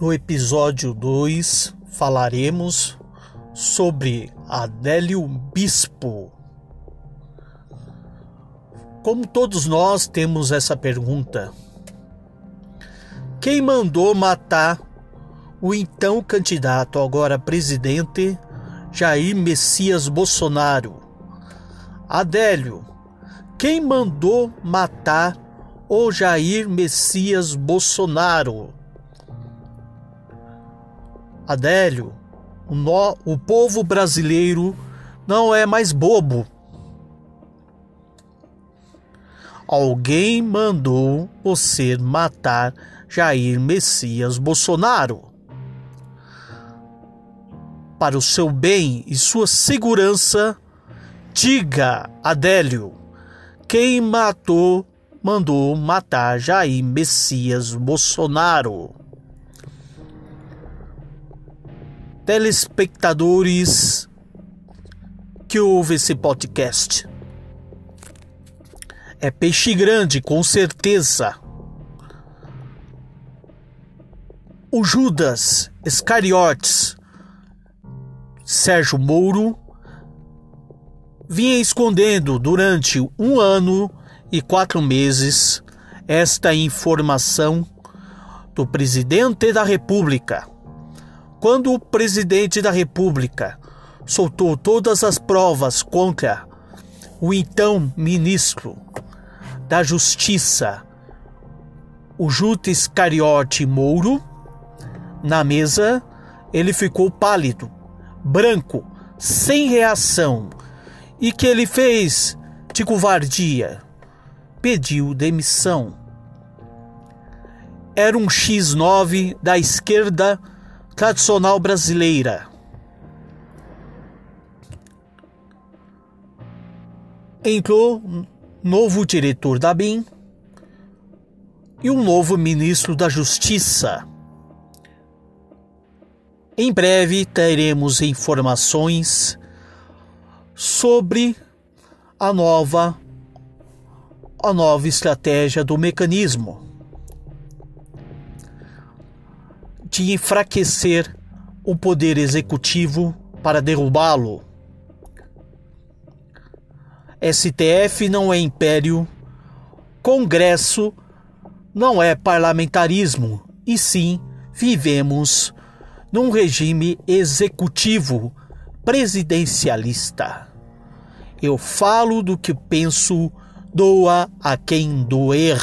No episódio 2 falaremos sobre Adélio Bispo. Como todos nós temos essa pergunta: quem mandou matar o então candidato, agora presidente, Jair Messias Bolsonaro? Adélio, quem mandou matar o Jair Messias Bolsonaro? Adélio, o, no, o povo brasileiro não é mais bobo. Alguém mandou você matar Jair Messias Bolsonaro. Para o seu bem e sua segurança, diga, Adélio, quem matou, mandou matar Jair Messias Bolsonaro. Telespectadores que ouvem esse podcast. É peixe grande, com certeza. O Judas Iscariotes, Sérgio Mouro, vinha escondendo durante um ano e quatro meses esta informação do presidente da República quando o presidente da República soltou todas as provas contra o então ministro da Justiça, o Jutes Cariote Mouro, na mesa, ele ficou pálido, branco, sem reação. E que ele fez de covardia? Pediu demissão. Era um X9 da esquerda tradicional brasileira. Entrou novo diretor da BIM e um novo ministro da Justiça. Em breve teremos informações sobre a nova a nova estratégia do mecanismo. De enfraquecer o poder executivo para derrubá-lo. STF não é império, Congresso não é parlamentarismo, e sim vivemos num regime executivo presidencialista. Eu falo do que penso, doa a quem doer.